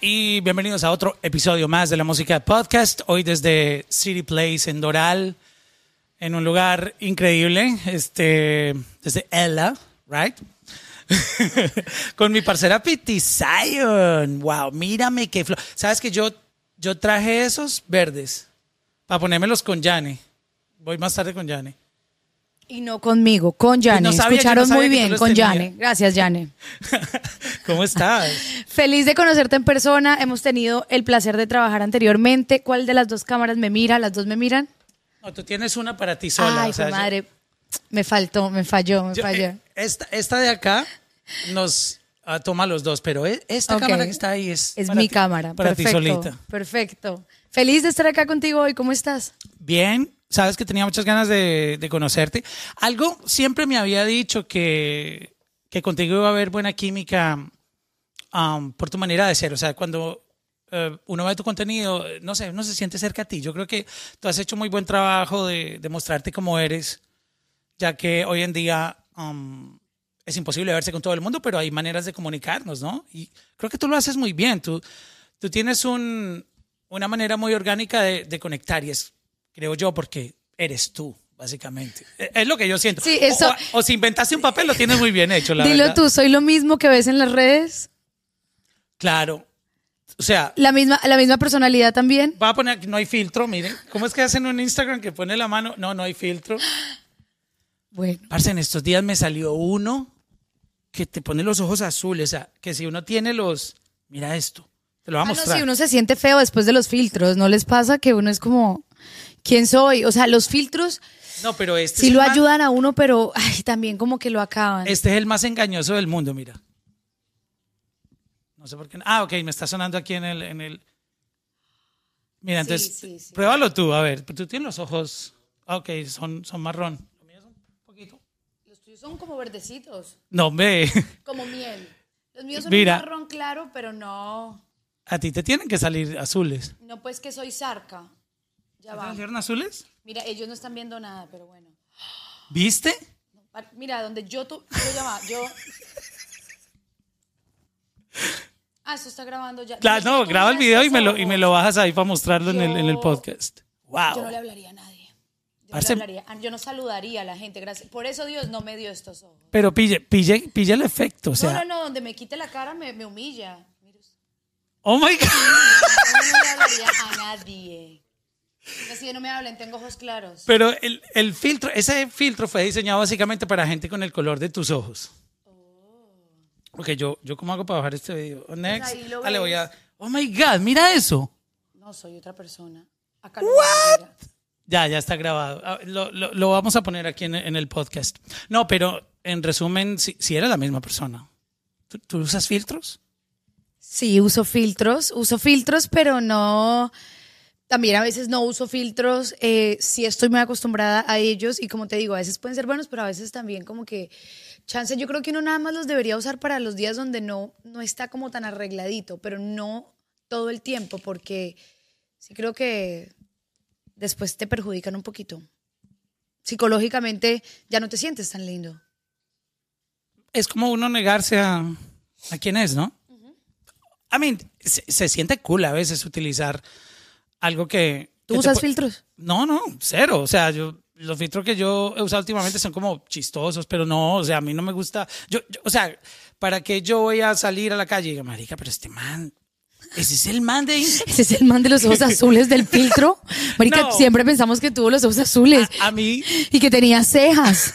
y bienvenidos a otro episodio más de la música podcast. Hoy desde City Place en Doral, en un lugar increíble, este, desde Ella, right? Con mi parcera Piti Zion. Wow, mírame qué flor. ¿Sabes que yo, yo traje esos verdes para ponérmelos con Yane? Voy más tarde con Yane. Y no conmigo, con Yane. No sabía, yo Escucharon no muy bien, con. Yane. Gracias, Yane. ¿Cómo estás? Feliz de conocerte en persona. Hemos tenido el placer de trabajar anteriormente. ¿Cuál de las dos cámaras me mira? ¿Las dos me miran? No, tú tienes una para ti sola. Ay, o sea, fue yo- madre. Me faltó, me falló, me yo- falló. eh, esta, esta de acá nos ah, toma los dos, pero e- esta cámara que está ahí es, mi ti- cámara. Para perfecto, ti solita. Perfecto. Feliz de estar acá contigo hoy. ¿Cómo estás? Bien, sabes que tenía muchas ganas de, de conocerte. Algo siempre me había dicho que, que contigo iba a haber buena química um, por tu manera de ser. O sea, cuando eh, uno ve tu contenido, no sé, uno se siente cerca a ti. Yo creo que tú has hecho muy buen trabajo de, de mostrarte cómo eres, ya que hoy en día um, es imposible verse con todo el mundo, pero hay maneras de comunicarnos, ¿no? Y creo que tú lo haces muy bien. Tú, tú tienes un, una manera muy orgánica de, de conectar y es, creo yo, porque eres tú, básicamente. Eh, Es lo que yo siento. Sí, eso- O, o si inventaste un papel, lo tienes muy bien hecho, la Dilo verdad. tú, ¿soy lo mismo que ves en las redes? Claro. O sea, ¿La misma, la misma personalidad también? va a poner aquí, no hay filtro, miren. ¿Cómo es que hacen un Instagram que pone la mano? No, no hay filtro. Bueno. Parce, en estos días me salió uno que te pone los ojos azules. O sea, que si uno tiene los. Mira esto. Te lo voy a Ah, no, mostrar. sí, uno se siente feo después de los filtros. ¿No les pasa que uno es como, ¿quién soy? O sea, los filtros No, pero este, sí es lo ayudan a uno, pero ay, también como que lo acaban. este es el más engañoso del mundo, mira. No sé por qué. Ah, ok, me está sonando aquí en el. En el... Mira, Sí, entonces, sí, sí. pruébalo tú, a ver. Tú tienes los ojos. ah, Ok, son, son marrón. Los míos son un poquito. Los tuyos son como verdecitos, No, ve. como miel. Los míos son Mira. un marrón claro, pero no, A ti te tienen que salir azules. no pues que soy zarca. Ya ¿Te va. azules? Mira, ellos no están viendo nada, pero bueno. ¿Viste? Mira, donde yo tu, yo ya va, yo. Ah, esto está grabando ya. Claro, no, graba el video y me lo, y me lo bajas ahí para mostrarlo en, el, en el podcast. Wow. Yo no le hablaría a nadie. Yo no, le hablaría, ah, yo no saludaría a la gente, gracias. Por eso Dios no me dio estos ojos. Pero pille, pille, pille el efecto, o sea. no, no, no, donde me quite la cara me, me humilla. Oh my God. Yo no le hablaría a nadie. Así que no me hablen, tengo ojos claros. Pero el, el filtro, ese filtro fue diseñado básicamente para gente con el color de tus ojos. Ok, yo, yo cómo hago para bajar este video. Next. ahí lo Ah, le voy a. Oh my God, mira eso. No, soy otra persona. Acá no mira. Ya, ya está grabado. Ah, Lo, lo- lo vamos a poner aquí en, en el podcast. No, pero en resumen, si, si eres la misma persona. ¿Tú, tú usas filtros? Sí, uso filtros, uso filtros, pero no. También a veces no uso filtros, eh, sí estoy muy acostumbrada a ellos y como te digo, a veces pueden ser buenos, pero a veces también como que chance, yo creo que uno nada más los debería usar para los días donde no, no está como tan arregladito, pero no todo el tiempo, porque sí creo que después te perjudican un poquito. Psicológicamente ya no te sientes tan lindo. Es como uno negarse a, a quién es, ¿no? I mean, se, se siente cool a veces utilizar algo que... ¿Tú que usas filtros? No, no, cero. O sea, yo los filtros que yo he usado últimamente son como chistosos, pero no, o sea, a mí no me gusta. Yo, yo- o sea, ¿para qué yo voy a salir a la calle y diga, marica, pero este man, ese es el man de Instagram? Ese es el man de los ojos azules del filtro. Marica, No. siempre pensamos que tuvo los ojos azules A, a mí, y que tenía cejas.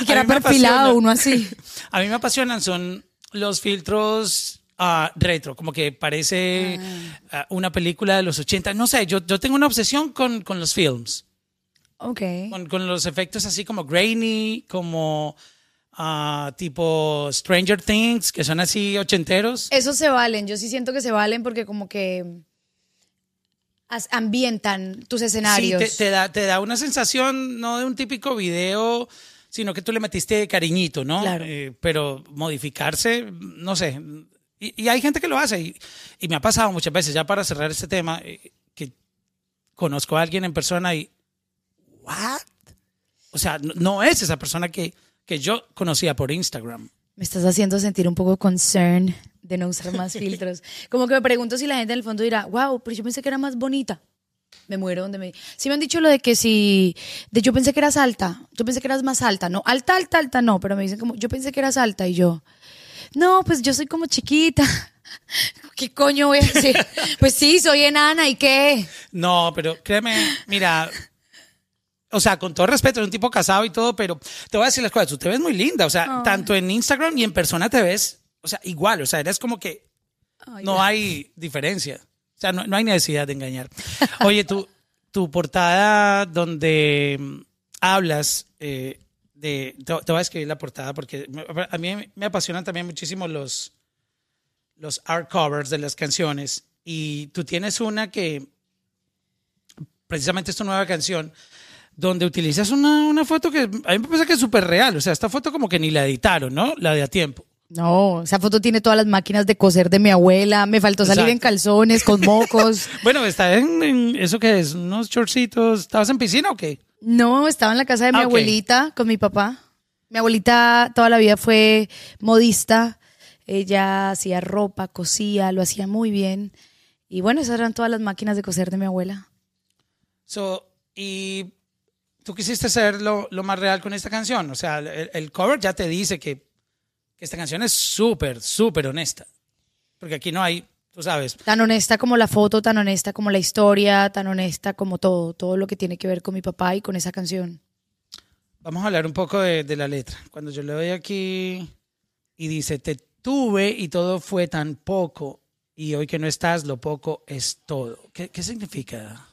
Y que era perfilado, apasiona. uno así. a mí me apasionan son los filtros ah, retro, como que parece ah, una película de los 80. No sé, yo, yo tengo una obsesión con, con los films. Ok. con, con los efectos así como grainy, como ah, tipo Stranger Things, que son así ochenteros. Esos se valen, yo sí siento que se valen porque como que ambientan tus escenarios. Sí, te, te da, te da una sensación no de un típico video, sino que tú le metiste cariñito, ¿no? Claro. Eh, pero modificarse, no sé. Y, y hay gente que lo hace y, y me ha pasado muchas veces, ya para cerrar este tema, eh, que conozco a alguien en persona y, ¿what? O sea, no, no es esa persona que, que yo conocía por Instagram. Me estás haciendo sentir un poco concern de no usar más filtros. Como que me pregunto si la gente en el fondo dirá, wow, pero yo pensé que era más bonita. Me muero donde me... Sí me han dicho lo de que si... De yo pensé que eras alta, yo pensé que eras más alta. No, alta, alta, alta, no, pero me dicen como, yo pensé que eras alta y yo... No, pues yo soy como chiquita. ¿Qué coño voy a decir? Pues sí, soy enana y qué. No, pero créeme, mira, o sea, con todo respeto, es un tipo casado y todo, pero te voy a decir las cosas, tú te ves muy linda, o sea, tanto en Instagram y en persona te ves, o sea, igual, o sea, eres como que no hay diferencia, o sea, no, no hay necesidad de engañar. Oye, tu, tu portada donde hablas eh, de, te, te voy a escribir la portada porque me- a mí me apasionan también muchísimo los, los art covers de las canciones y tú tienes una que precisamente es tu nueva canción donde utilizas una, una foto que a mí me parece que es súper real, o sea, esta foto como que ni la editaron, ¿no? La de a tiempo. No, esa foto tiene todas las máquinas de coser de mi abuela. Me faltó salir Exacto. en calzones, con mocos. Bueno, está en, en eso que es, unos shortcitos, ¿estabas en piscina o qué? No, estaba en la casa de mi Ah, abuelita con mi papá. Mi abuelita toda la vida fue modista. Ella hacía ropa, cosía, lo hacía muy bien. Y bueno, esas eran todas las máquinas de coser de mi abuela. So, y tú quisiste ser lo, lo más real con esta canción. O sea, el, el cover ya te dice que, que esta canción es súper, súper honesta. Porque aquí no hay, tú sabes, Tan honesta como la foto, tan honesta como la historia, tan honesta como todo, todo lo que tiene que ver con mi papá y con esa canción. Vamos a hablar un poco de, de la letra. Cuando yo le doy aquí y dice, te tuve y todo fue tan poco, y hoy que no estás, lo poco es todo. ¿Qué, qué significa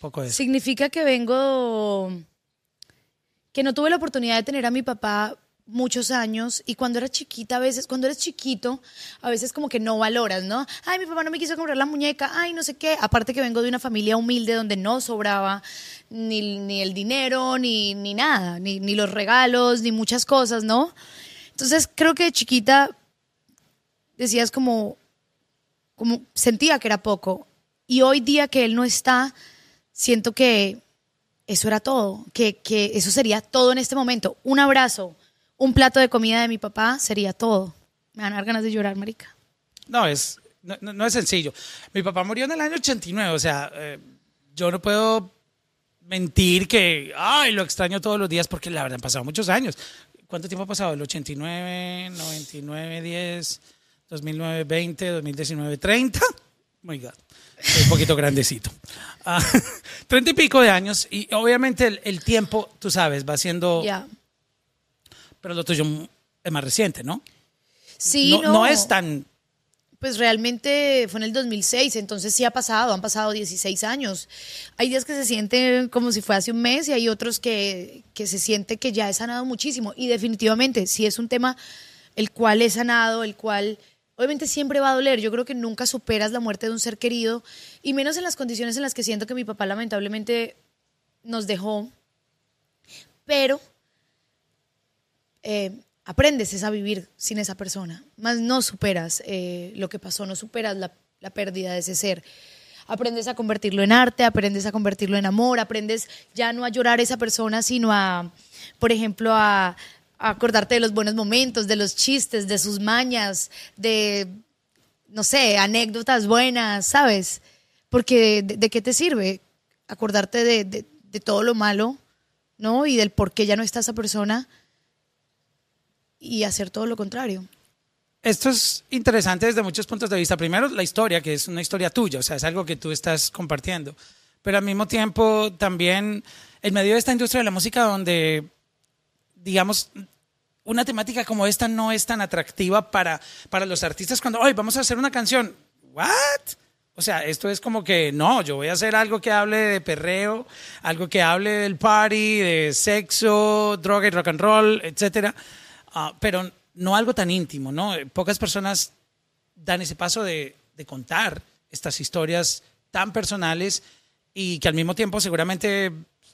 poco eso? Significa que vengo, que no tuve la oportunidad de tener a mi papá muchos años y cuando era chiquita a veces, cuando eres chiquito, a veces como que no valoras, ¿no? Ay, mi papá no me quiso comprar la muñeca, ay, no sé qué. Aparte que vengo de una familia humilde donde no sobraba ni, ni el dinero, ni, ni nada, ni, ni los regalos, ni muchas cosas, ¿no? Entonces creo que de chiquita decías como, como sentía que era poco. Y hoy día que él no está, siento que eso era todo, que, que eso sería todo en este momento. Un abrazo, un plato de comida de mi papá sería todo. Me van a dar ganas de llorar, marica. No, es, no, no- es sencillo. Mi papá murió en el año 89, o sea, eh, yo no puedo mentir que, ay, lo extraño todos los días porque la verdad han pasado muchos años. ¿Cuánto tiempo ha pasado? El 89, 99, 10, 2009, 20, 2019, 30. Oh my God. Soy un poquito grandecito. Ah, Treinta y pico de años y obviamente el, el tiempo, tú sabes, va siendo. Pero lo tuyo es más reciente, ¿no? Sí, no, no, no es tan Pues realmente fue en el 2006, entonces sí ha pasado, han pasado 16 años. Hay días que se sienten como si fue hace un mes y hay otros que, que se siente que ya he sanado muchísimo. Y definitivamente, sí es un tema el cual he sanado, el cual obviamente siempre va a doler. Yo creo que nunca superas la muerte de un ser querido y menos en las condiciones en las que siento que mi papá lamentablemente nos dejó. Pero eh, aprendes es a vivir sin esa persona, más no superas eh, lo que pasó, no superas la, pérdida de ese ser. Aprendes a convertirlo en arte, aprendes a convertirlo en amor, aprendes ya no a llorar a esa persona, sino a, por ejemplo, a, acordarte de los buenos momentos, de los chistes, de sus mañas, de, no sé, anécdotas buenas, ¿sabes? Porque de, qué te sirve acordarte de, de- de todo lo malo, ¿no? Y del por qué ya no está esa persona y hacer todo lo contrario. Esto es interesante desde muchos puntos de vista. Primero, la historia, que es una historia tuya, o sea, es algo que tú estás compartiendo. Pero al mismo tiempo, también, en medio de esta industria de la música donde, digamos, una temática como esta no es tan atractiva para, para los artistas cuando, hoy vamos a hacer una canción. ¿What? O sea, esto es como que, no, yo voy a hacer algo que hable de perreo, algo que hable del party, de sexo, droga y rock and roll, etcétera. Ah, pero no algo tan íntimo, ¿no? Pocas personas dan ese paso de, de contar estas historias tan personales y que al mismo tiempo seguramente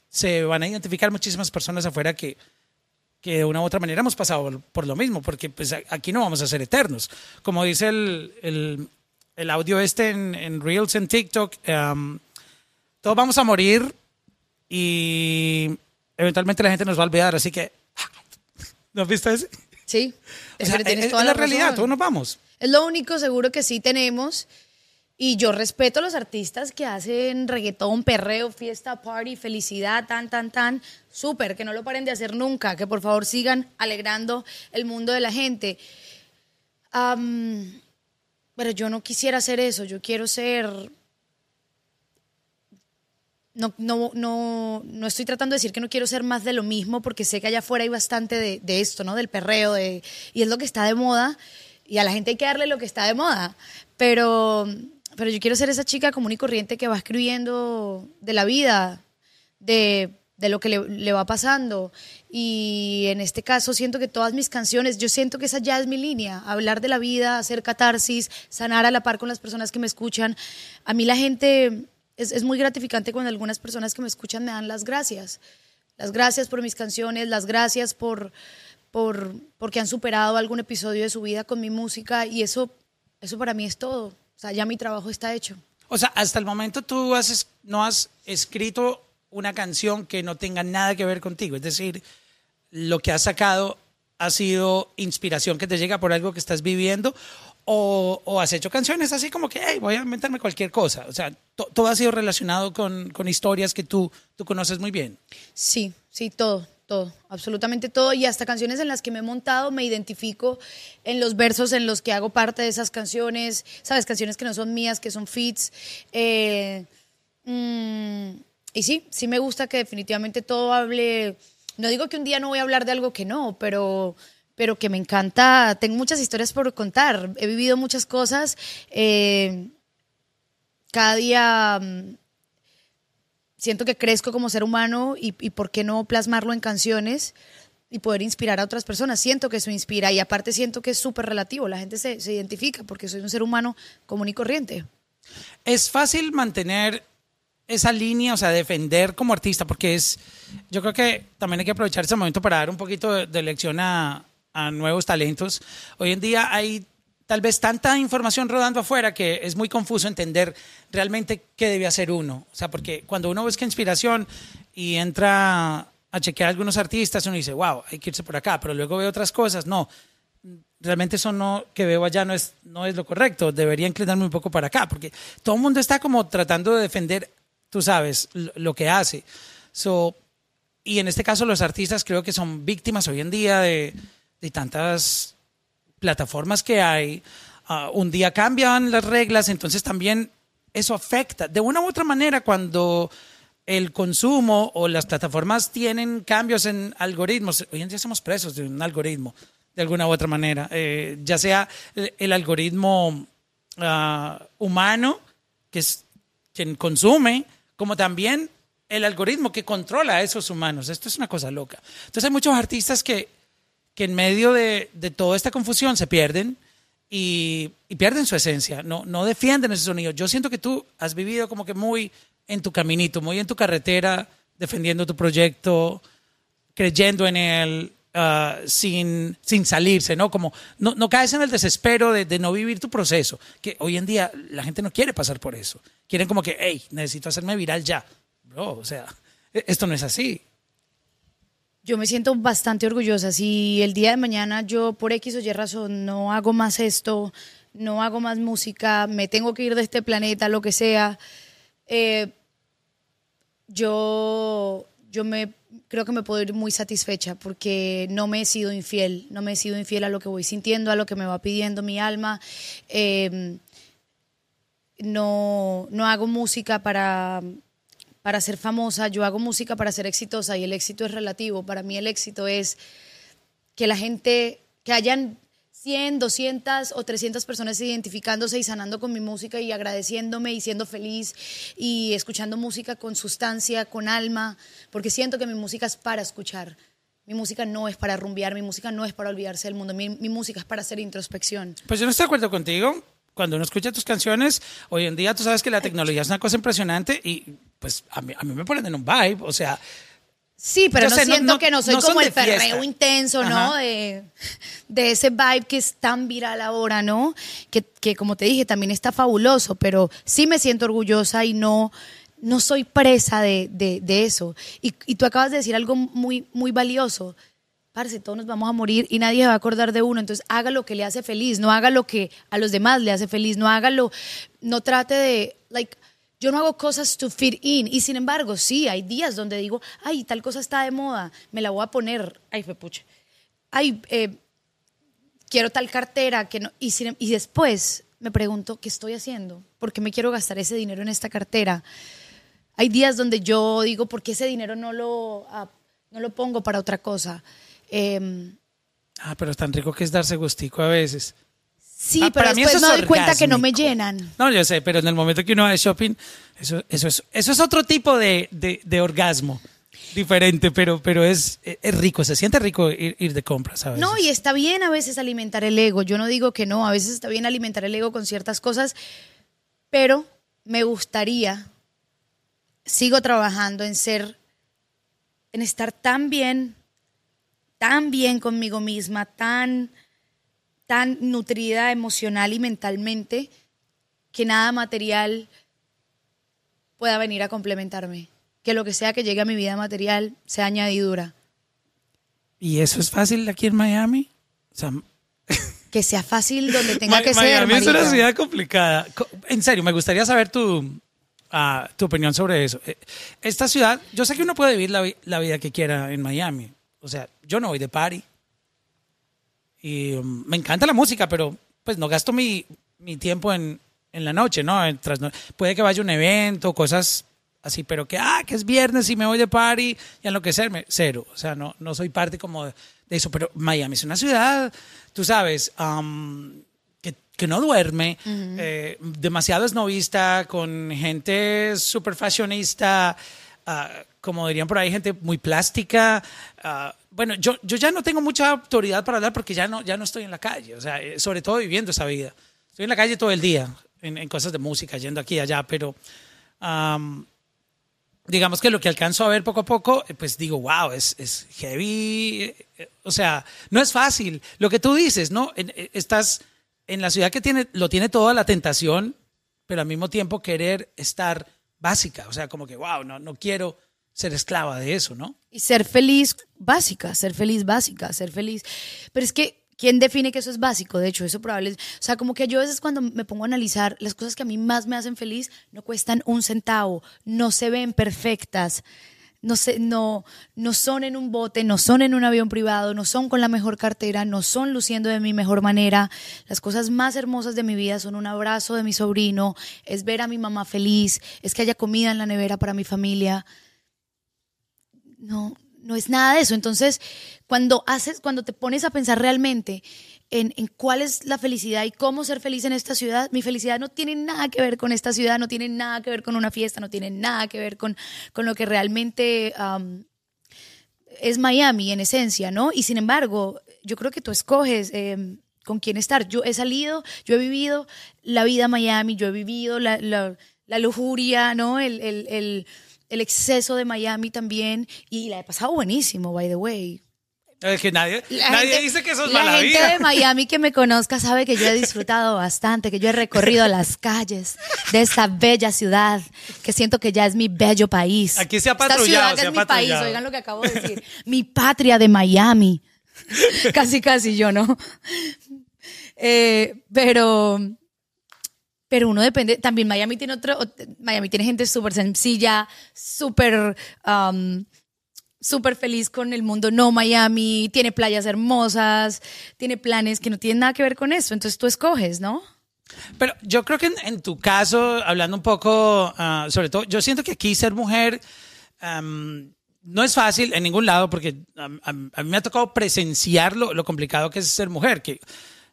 se van a identificar muchísimas personas afuera que, que de una u otra manera hemos pasado por, lo mismo, porque pues aquí no vamos a ser eternos. Como dice el, el, el audio este en, en Reels, en TikTok, um, todos vamos a morir y eventualmente la gente nos va a olvidar, así que... ¿No has visto ese? Sí, O sea, tienes es, toda es la realidad, razón. todos nos vamos. Es lo único seguro que sí tenemos. Y yo respeto a los artistas que hacen reggaetón, perreo, fiesta, party, felicidad, tan, tan, tan. Súper, que no lo paren de hacer nunca, que por favor sigan alegrando el mundo de la gente. pero yo no quisiera hacer eso, yo quiero ser... No, no, no, no estoy tratando de decir que no quiero ser más de lo mismo, porque sé que allá afuera hay bastante de, de esto, ¿no? Del perreo, de, y es lo que está de moda, y a la gente hay que darle lo que está de moda. Pero pero yo quiero ser esa chica común y corriente que va escribiendo de la vida, de, lo que le, va pasando. Y en este caso siento que todas mis canciones, yo siento que esa ya es mi línea, hablar de la vida, hacer catarsis, sanar a la par con las personas que me escuchan. A mí la gente, es, es muy gratificante cuando algunas personas que me escuchan me dan las gracias. Las gracias por mis canciones, las gracias por, por porque han superado algún episodio de su vida con mi música y eso, eso para mí es todo. O sea, ya mi trabajo está hecho. O sea, hasta el momento tú has, no has escrito una canción que no tenga nada que ver contigo. Es decir, lo que has sacado ha sido inspiración que te llega por algo que estás viviendo o, has hecho canciones así como que, voy a inventarme cualquier cosa. O sea, todo ha sido relacionado con, historias que tú, tú conoces muy bien. Sí, sí, todo todo, absolutamente todo, y hasta canciones en las que me he montado, me identifico en los versos en los que hago parte de esas canciones, sabes, canciones que no son mías, que son fits. Eh, mm, y sí, sí me gusta que definitivamente todo hable, no digo que un día no voy a hablar de algo que no, pero pero que me encanta, tengo muchas historias por contar, he vivido muchas cosas, eh, cada día mm, siento que crezco como ser humano y, por qué no plasmarlo en canciones y poder inspirar a otras personas. Siento que eso inspira y aparte siento que es súper relativo. La gente se, se, identifica porque soy un ser humano común y corriente. Es fácil mantener esa línea, o sea, defender como artista, porque es, yo creo que también hay que aprovechar ese momento para dar un poquito de, de lección a, a nuevos talentos. Hoy en día hay tal vez tanta información rodando afuera que es muy confuso entender realmente qué debe hacer uno. O sea, porque cuando uno busca inspiración y entra a chequear a algunos artistas, uno dice, wow, hay que irse por acá, pero luego ve otras cosas. No, realmente eso no que veo allá no es, no es lo correcto. Debería inclinarme un poco para acá, porque todo el mundo está como tratando de defender, tú sabes, lo, que hace. So, y en este caso los artistas creo que son víctimas hoy en día de, de tantas plataformas que hay, ah, un día cambian las reglas, entonces también eso afecta. De una u otra manera, cuando el consumo o las plataformas tienen cambios en algoritmos, hoy en día somos presos de un algoritmo, de alguna u otra manera, eh, ya sea el, algoritmo ah, humano, que es quien consume, como también el algoritmo que controla a esos humanos. Esto es una cosa loca. Entonces hay muchos artistas que que en medio de, toda esta confusión se pierden y, pierden su esencia, no, no defienden ese sonido. Yo siento que tú has vivido como que muy en tu caminito, muy en tu carretera, defendiendo tu proyecto, creyendo en él, ah, sin, sin salirse, ¿no? Como no, no caes en el desespero de, de, no vivir tu proceso, que hoy en día la gente no quiere pasar por eso. Quieren como que, hey, necesito hacerme viral ya. Bro, o sea, e, esto no es así. Yo me siento bastante orgullosa. Si el día de mañana yo por X o Y razón no hago más esto, no hago más música, me tengo que ir de este planeta, lo que sea, eh, yo, yo me creo que me puedo ir muy satisfecha porque no me he sido infiel, no me he sido infiel a lo que voy sintiendo, a lo que me va pidiendo mi alma. Eh, no, no hago música para para ser famosa, yo hago música para ser exitosa y el éxito es relativo. Para mí el éxito es que la gente, que hayan 100, 200 o 300 personas identificándose y sanando con mi música y agradeciéndome y siendo feliz y escuchando música con sustancia, con alma, porque siento que mi música es para escuchar. Mi música no es para rumbear, mi música no es para olvidarse del mundo, mi, mi música es para hacer introspección. Pues yo no estoy de acuerdo contigo cuando uno escucha tus canciones, hoy en día tú sabes que la tecnología es una cosa impresionante y pues a mí, a mí me ponen en un vibe, o sea... Sí, pero no siento que no soy como el perreo intenso, ¿no? De, de, ese vibe que es tan viral ahora, ¿no? Que, que, como te dije, también está fabuloso, pero sí me siento orgullosa y no, no soy presa de, de, de eso. Y, y, tú acabas de decir algo muy, muy valioso. Parce, todos nos vamos a morir y nadie se va a acordar de uno. Entonces, haga lo que le hace feliz, no haga lo que a los demás le hace feliz, no haga lo, no trate de, like, yo no hago cosas to fit in. Y sin embargo, sí, hay días donde digo, ay, tal cosa está de moda, me la voy a poner. Ay, fue pucha. Ay, eh, quiero tal cartera. que no, y, sin- y después me pregunto, ¿qué estoy haciendo? ¿Por qué me quiero gastar ese dinero en esta cartera? Hay días donde yo digo, ¿por qué ese dinero no lo, ah, no lo pongo para otra cosa? Em, Ah, pero es tan rico que es darse gustico a veces. sí, Ah, pero para mí después eso me doy cuenta que no me llenan. No, yo sé, pero en el momento que uno va de shopping, eso, eso, es, eso es otro tipo de, de- de orgasmo diferente, pero, pero es, es rico, se siente rico ir, ir de compras, ¿sabes? No, y está bien a veces alimentar el ego. Yo no digo que no, a veces está bien alimentar el ego con ciertas cosas, pero me gustaría, sigo trabajando en ser, en estar tan bien, tan bien conmigo misma, tan, tan nutrida emocional y mentalmente, que nada material pueda venir a complementarme. Que lo que sea que llegue a mi vida material sea añadidura. ¿Y eso es fácil aquí en Miami? O sea, Que sea fácil donde tenga que ser. Miami es una ciudad complicada. Co- En serio, me gustaría saber tu, ah, tu opinión sobre eso. Eh, Esta ciudad, yo sé que uno puede vivir la, vi- la vida que quiera en Miami. O sea, yo no voy de party. Y um, me encanta la música, pero pues no gasto mi, mi tiempo en, en la noche, ¿no? En puede que vaya a un evento, cosas así, pero que, ah, que es viernes y me voy de party y enloquecerme, cero. O sea, no, no soy parte como de, eso, pero Miami es una ciudad, tú sabes, um, que, que no duerme, eh, demasiado esnovista, con gente súper fashionista, ah, como dirían por ahí, gente muy plástica. ah, bueno, yo, yo ya no tengo mucha autoridad para hablar porque ya no, ya no estoy en la calle, o sea, eh, sobre todo viviendo esa vida. Estoy en la calle todo el día, en, en cosas de música, yendo aquí y allá, pero am, digamos que lo que alcanzo a ver poco a poco, eh, pues digo, wow, es, es heavy. eh, O sea, no es fácil. Lo que tú dices, ¿no? Estás en la ciudad que tiene, lo tiene toda la tentación, pero al mismo tiempo querer estar básica. O sea, como que, wow, no, no quiero ser esclava de eso, ¿no? Y ser feliz básica, ser feliz básica, ser feliz. Pero es que, ¿quién define que eso es básico? De hecho, eso probable es, O sea, como que yo a veces cuando me pongo a analizar las cosas que a mí más me hacen feliz, no cuestan un centavo, no se ven perfectas. No, sé, no, no son en un bote, no son en un avión privado, no son con la mejor cartera, no son luciendo de mi mejor manera. Las cosas más hermosas de mi vida son un abrazo de mi sobrino, es ver a mi mamá feliz, es que haya comida en la nevera para mi familia no, no es nada de eso. Entonces, cuando haces, cuando te pones a pensar realmente en, cuál es la felicidad y cómo ser feliz en esta ciudad, mi felicidad no tiene nada que ver con esta ciudad, no tiene nada que ver con una fiesta, no tiene nada que ver con, con lo que realmente am, es Miami en esencia, ¿no? Y sin embargo, yo creo que tú escoges eh, con quién estar. Yo he salido, yo he vivido la vida Miami, yo he vivido la, lujuria, ¿no? El- el exceso de Miami también y la he pasado buenísimo, by the way. Es que nadie, La nadie gente- dice que eso es La mala gente vida. de Miami que me conozca sabe que yo he disfrutado bastante, que yo he recorrido las calles de esta bella ciudad, que siento que ya es mi bello país. Aquí se ha Esta patrullado, ciudad se es mi país, oigan lo que acabo de decir. mi patria de Miami. casi, casi yo, ¿no? Eh, pero, pero uno depende. También Miami tiene otro. ot- Miami tiene gente súper sencilla, súper. um, súper feliz con el mundo no Miami, tiene playas hermosas, tiene planes que no tienen nada que ver con eso. Entonces tú escoges, ¿no? Pero yo creo que en, tu caso, hablando un poco, ah, sobre todo, yo siento que aquí ser mujer am, no es fácil en ningún lado porque am- a mí me ha tocado presenciar lo, lo complicado que es ser mujer, que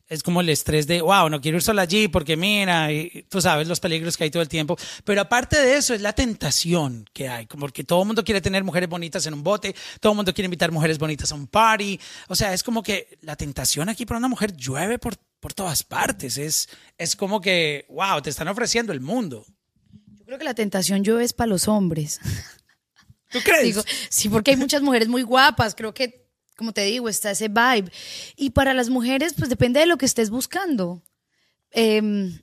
es como el estrés de, wow, no quiero ir sola allí porque mira, y tú sabes los peligros que hay todo el tiempo. Pero aparte de eso, es la tentación que hay, como que todo el mundo quiere tener mujeres bonitas en un bote, todo el mundo quiere invitar mujeres bonitas a un party. O sea, es como que la tentación aquí para una mujer llueve por, por todas partes. Es, es como que, wow, te están ofreciendo el mundo. Yo creo que la tentación yo es para los hombres. ¿Tú crees? Digo, sí, porque hay muchas mujeres muy guapas, creo que, como te digo, está ese vibe. Y para las mujeres, pues depende de lo que estés buscando. Em,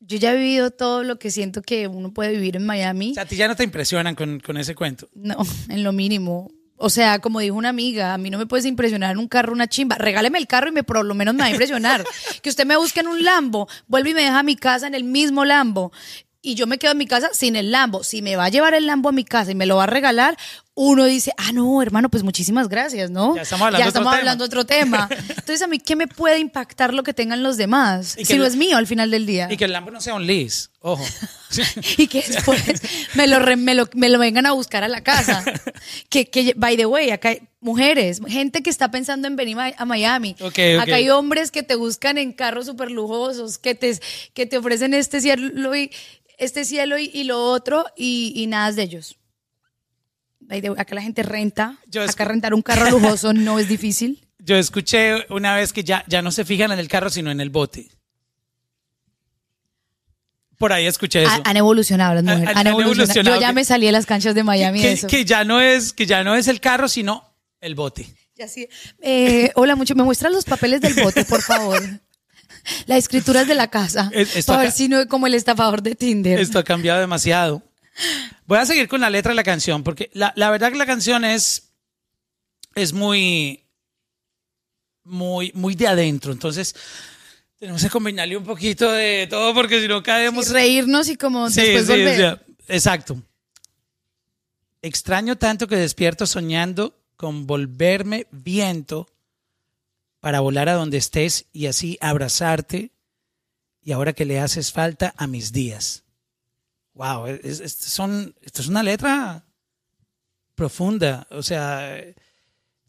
yo ya he vivido todo lo que siento que uno puede vivir en Miami. o sea, a ti ya no te impresionan con, con ese cuento. No, en lo mínimo. O sea, como dijo una amiga, a mí no me puedes impresionar en un carro una chimba. Regáleme el carro y me por lo menos me va a impresionar. que usted me busque en un Lambo, vuelve y me deja a mi casa en el mismo Lambo y yo me quedo en mi casa sin el Lambo. Si me va a llevar el Lambo a mi casa y me lo va a regalar, uno dice, ah, no, hermano, pues muchísimas gracias, ¿no? Ya estamos hablando, ya estamos otro, hablando tema. otro tema. Entonces, a mí, ¿qué me puede impactar lo que tengan los demás? Si no es mío al final del día. Y que el Lambo no sea un lease, ojo. y que después me lo, re- me, lo, me lo vengan a buscar a la casa. Que, que, by the way, acá hay mujeres, gente que está pensando en venir a Miami. Acá hay hombres que te buscan en carros súper lujosos, que te, que te ofrecen este cielo y, este cielo y, y lo otro, y, y nada es de ellos. Acá la gente renta. Yo acá rentar un carro lujoso no es difícil. Yo escuché una vez que ya, ya no se fijan en el carro, sino en el bote. Por ahí escuché eso. Ha- Han evolucionado las mujeres. Han- evolucionado. evolucionado, Yo ya me salí de las canchas de Miami. de que, eso. que ya no es, que ya no es el carro, sino el bote. Ya sí. Eh, hola, mucho. ¿Me muestran los papeles del bote, por favor? Las escrituras de la casa. Es- esto Para ver si no es como el estafador de Tinder. Esto ha cambiado demasiado. Voy a seguir con la letra de la canción, porque la, la verdad que la canción es, es muy, muy, muy de adentro. Entonces, tenemos que combinarle un poquito de todo, porque si no caemos. Reírnos y como Sí, después sí, volver. o sea, exacto. Extraño tanto que despierto soñando con volverme viento para volar a donde estés y así abrazarte y ahora que le haces falta a mis días. Wow, son, esto es una letra profunda. O sea,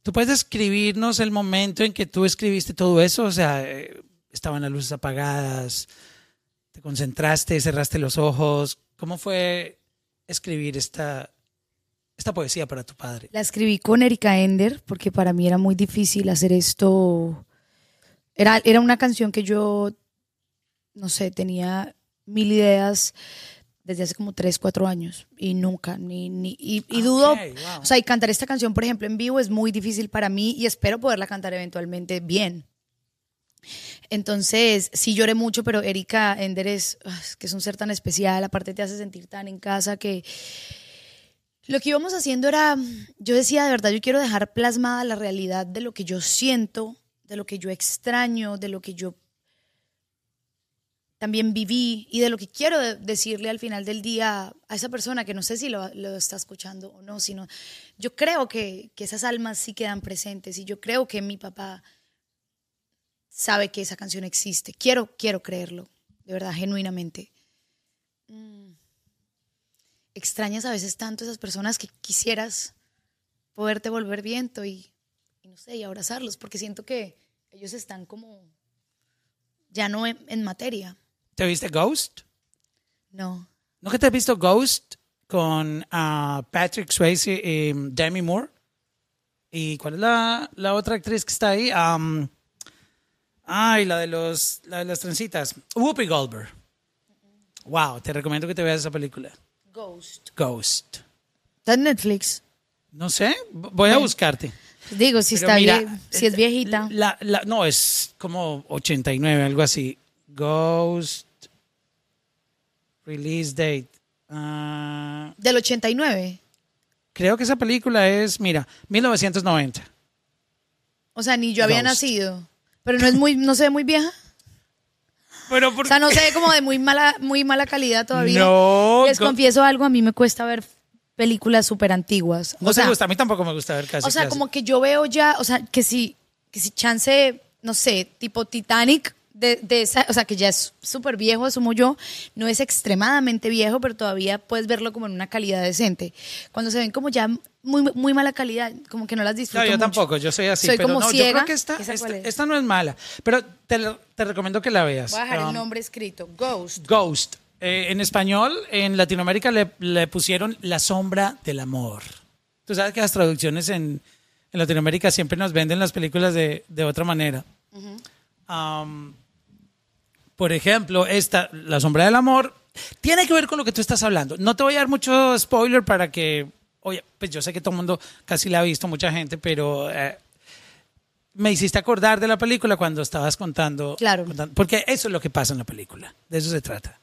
tú puedes describirnos el momento en que tú escribiste todo eso. O sea, eh, estaban las luces apagadas, te concentraste, cerraste los ojos. ¿Cómo fue escribir esta, esta poesía para tu padre? La escribí con Erika Ender porque para mí era muy difícil hacer esto. Era, era una canción que yo, no sé, tenía mil ideas desde hace como tres, cuatro años y nunca, ni, ni y, y Ah, dudo, ok, wow. o sea, y cantar esta canción, por ejemplo, en vivo es muy difícil para mí y espero poderla cantar eventualmente bien. Entonces, sí lloré mucho, pero Erika Ender es, ah, es que es un ser tan especial, aparte te hace sentir tan en casa que lo que íbamos haciendo era, yo decía, de verdad, yo quiero dejar plasmada la realidad de lo que yo siento, de lo que yo extraño, de lo que yo también viví y de lo que quiero de- decirle al final del día a esa persona que no sé si lo, está escuchando o no, sino yo creo que, que esas almas sí quedan presentes y yo creo que mi papá sabe que esa canción existe. Quiero, quiero creerlo, de verdad, genuinamente. Mm. Extrañas a veces tanto esas personas que quisieras poderte volver viento y, no sé, y abrazarlos, porque siento que ellos están como ya no en materia. ¿Te viste Ghost? No. ¿No que te has visto Ghost con ah, Patrick Swayze y Demi Moore? ¿Y cuál es la, la otra actriz que está ahí? Am, ay, la de, los, la de las trencitas. Whoopi Goldberg. Wow, te recomiendo que te veas esa película. Ghost. Ghost. ¿Está en Netflix? No sé, voy a buscarte. Digo, si Pero está mira, bien, si es viejita. La, la- no, es como 89, algo así. Ghost. Release date. Ah, Del 89. creo que esa película es, mira, 1990. O sea, ni yo había Ghost. nacido. Pero no es muy, no se ve muy vieja. Pero por O sea, no se ve como de muy mala, muy mala calidad todavía. No, Les go- confieso algo, a mí me cuesta ver películas súper antiguas. no o sea, te gusta, a mí tampoco me gusta ver casi. O sea, casi. como que yo veo ya, o sea, que si, que si chance, no sé, tipo Titanic, de, de esa, o sea, que ya es súper viejo, asumo yo, no es extremadamente viejo, pero todavía puedes verlo como en una calidad decente. Cuando se ven como ya muy, muy mala calidad, como que no las No, disfruto yo mucho. tampoco, yo soy así. Soy pero como no, yo ciega. creo que esta, ¿Esa esta, es? esta no es mala. Pero te, te recomiendo que la veas. Voy a dejar Um, el nombre escrito, Ghost. Ghost. Eh, en español, en Latinoamérica le, le pusieron La sombra del amor. Tú sabes que las traducciones en, en Latinoamérica siempre nos venden las películas de, de otra manera. Um, por ejemplo, esta, La sombra del amor, tiene que ver con lo que tú estás hablando. No te voy a dar mucho spoiler para que, oye, pues yo sé que todo el mundo casi la ha visto, mucha gente, pero eh, me hiciste acordar de la película cuando estabas contando. Claro. contando- porque eso es lo que pasa en la película, de eso se trata.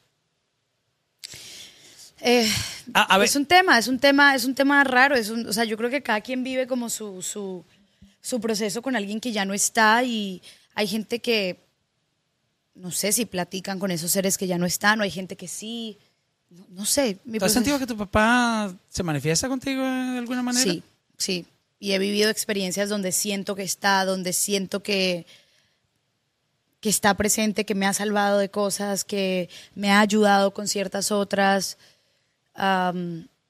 Eh, A- a ver. Es un tema, es un tema, es un tema raro. Es un, o sea, yo creo que cada quien vive como su, su, su proceso con alguien que ya no está y hay gente que, no sé si platican con esos seres que ya no están o hay gente que sí. No, no sé. mi ¿Tú has sentido que tu papá se manifiesta contigo de alguna manera? Sí, sí. Y he vivido experiencias donde siento que está, donde siento que, que está presente, que me ha salvado de cosas, que me ha ayudado con ciertas otras.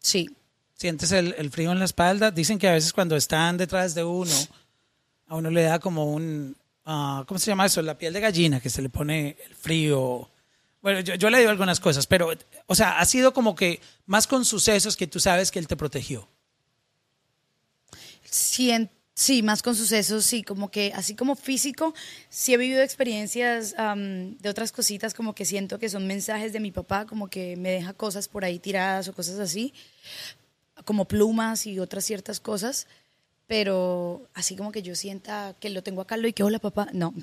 Sí, ¿Sientes el, el frío en la espalda? Dicen que a veces cuando están detrás de uno, a uno le da como un, ah, ¿cómo se llama eso? La piel de gallina, que se le pone el frío. Bueno, yo, yo le digo algunas cosas, pero, o sea, ha sido como que más con sucesos que tú sabes que él te protegió. Sí, más con sucesos, sí, como que así como físico, sí he vivido experiencias de otras cositas, como que siento que son mensajes de mi papá, como que me deja cosas por ahí tiradas o cosas así, como plumas y otras ciertas cosas, pero así como que yo sienta que lo tengo acá y que hola papá, no,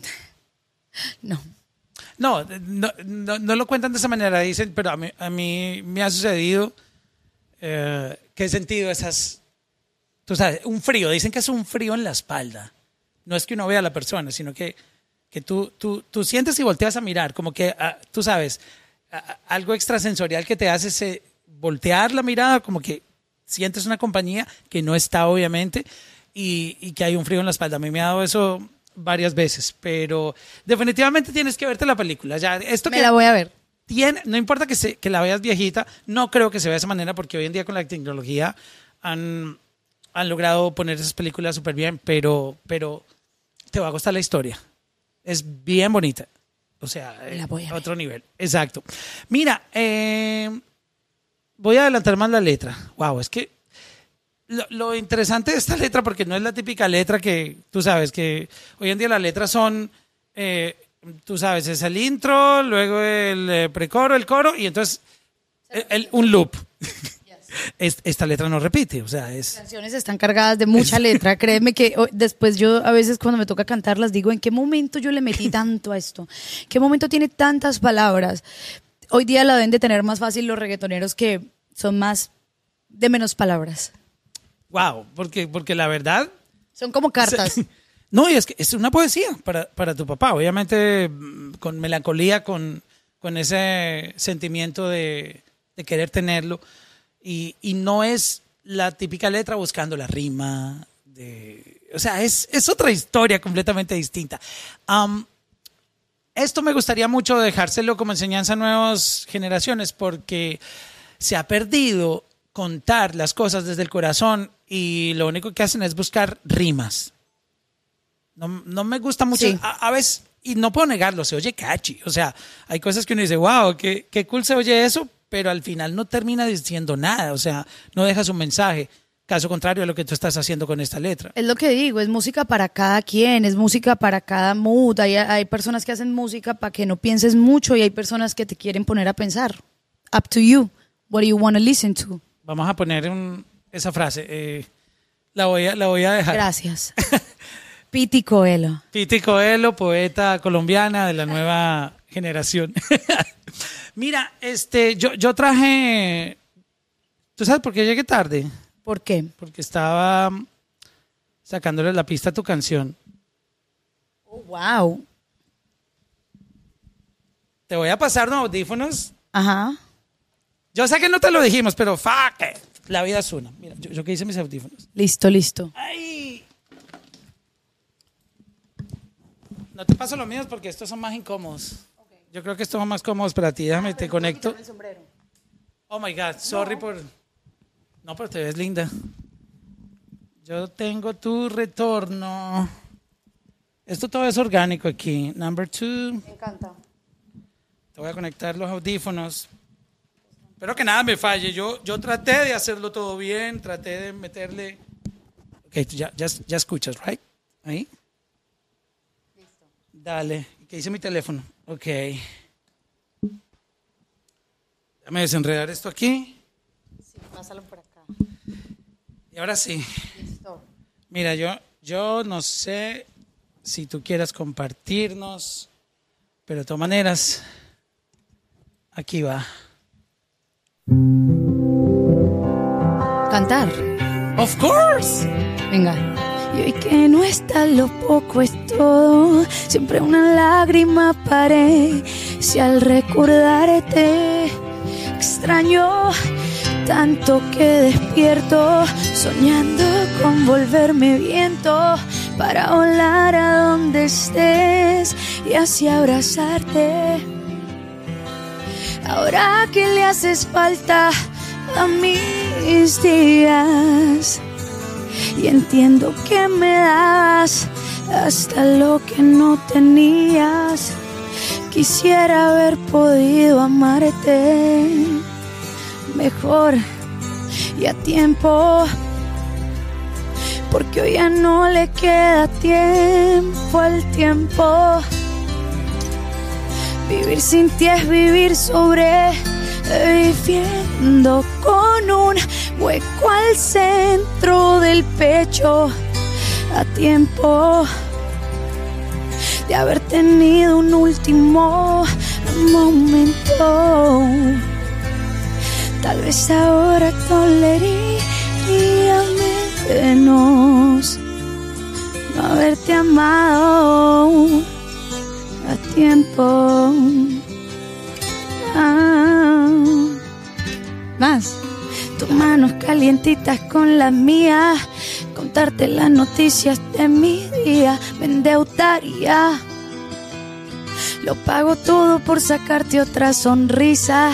no. No, no, no, lo cuentan de esa manera, dicen, pero a mí, a mí me ha sucedido eh, que he sentido esas, tú sabes, un frío, dicen que es un frío en la espalda. No es que uno vea a la persona, sino que, que tú, tú, tú sientes y volteas a mirar, como que, ah, tú sabes, a- a- algo extrasensorial que te hace ese, voltear la mirada, como que sientes una compañía que no está, obviamente, y, y que hay un frío en la espalda. A mí me ha dado eso varias veces, pero definitivamente tienes que verte la película. Ya, esto Me que la voy a ver. tiene, no importa que, se, que la veas viejita, no creo que se vea de esa manera porque hoy en día con la tecnología han, han logrado poner esas películas súper bien, pero, pero te va a gustar la historia. Es bien bonita. O sea, La voy a eh, ver. otro nivel. Exacto. Mira, eh, voy a adelantar más la letra. Wow, es que lo, lo interesante de esta letra, porque no es la típica letra que tú sabes que hoy en día las letras son, eh, tú sabes, es el intro, luego el eh, precoro, el coro y entonces el- el- un loop. Es- esta letra no repite, o sea, es... canciones están cargadas de mucha letra. Créeme que oh, después yo a veces cuando me toca cantarlas digo, ¿en qué momento yo le metí tanto a esto? ¿Qué momento tiene tantas palabras? Hoy día la deben de tener más fácil los reggaetoneros que son más de menos palabras. Wow, porque, porque la verdad... Son como cartas. No, y es que es una poesía para, para tu papá, obviamente mm, con melancolía, con, con ese sentimiento de, de querer tenerlo. Y, y no es la típica letra buscando la rima. De, o sea, es, es otra historia completamente distinta. Esto me gustaría mucho dejárselo como enseñanza a nuevas generaciones porque se ha perdido contar las cosas desde el corazón y lo único que hacen es buscar rimas. No, no me gusta mucho. Sí. A, a veces, y no puedo negarlo, se oye catchy. O sea, hay cosas que uno dice, wow, qué, qué cool se oye eso, pero al final no termina diciendo nada. O sea, no dejas un mensaje. Caso contrario a lo que tú estás haciendo con esta letra. Es lo que digo, es música para cada quien, es música para cada mood. Hay, hay personas que hacen música para que no pienses mucho y hay personas que te quieren poner a pensar. Up to you. What do you want to listen to? Vamos a poner un- esa frase. eh, la, voy a, la voy a dejar. Gracias. Piti Coelho. Piti Coelho, poeta colombiana de la nueva generación. Mira, este, yo, yo traje. ¿Tú sabes por qué llegué tarde? ¿Por qué? Porque estaba sacándole la pista a tu canción. Oh, wow. Te voy a pasar unos audífonos. Ajá. Yo sé que no te lo dijimos, pero fuck it. La vida es una. Mira, yo, yo que hice mis audífonos. Listo, listo. ¡Ay! No te paso los míos porque estos son más incómodos. Yo creo que estos son más cómodos para ti. Déjame, te conecto. Oh my God, sorry por. No, pero te ves linda. Yo tengo tu retorno. Esto todo es orgánico aquí. Number two. Me encanta. Te voy a conectar los audífonos. Espero que nada me falle. Yo, yo traté de hacerlo todo bien, traté de meterle. Ok, ya, ya, ya escuchas, ¿right? Ahí. Dale. ¿Qué dice mi teléfono? Ok. Déjame desenredar esto aquí. Sí, pásalo por acá. Y ahora sí. Listo. Mira, yo, yo no sé si tú quieras compartirnos, pero de todas maneras, aquí va. Cantar. Of course. Venga. Y hoy que no está lo poco es todo, siempre una lágrima paré. Si al recordarte extraño tanto que despierto, soñando con volverme viento para volar a donde estés y así abrazarte. Ahora que le haces falta a mis días y entiendo que me das hasta lo que no tenías. Quisiera haber podido amarte mejor y a tiempo. Porque hoy ya no le queda tiempo al tiempo. Vivir sin ti es vivir sobre viviendo con un hueco al centro del pecho a tiempo de haber tenido un último momento. Tal vez ahora tolería menos no haberte amado a tiempo. Ah. Más. Tus manos calientitas con las mías. Contarte las noticias de mi día. Me endeudaría. Lo pago todo por sacarte otra sonrisa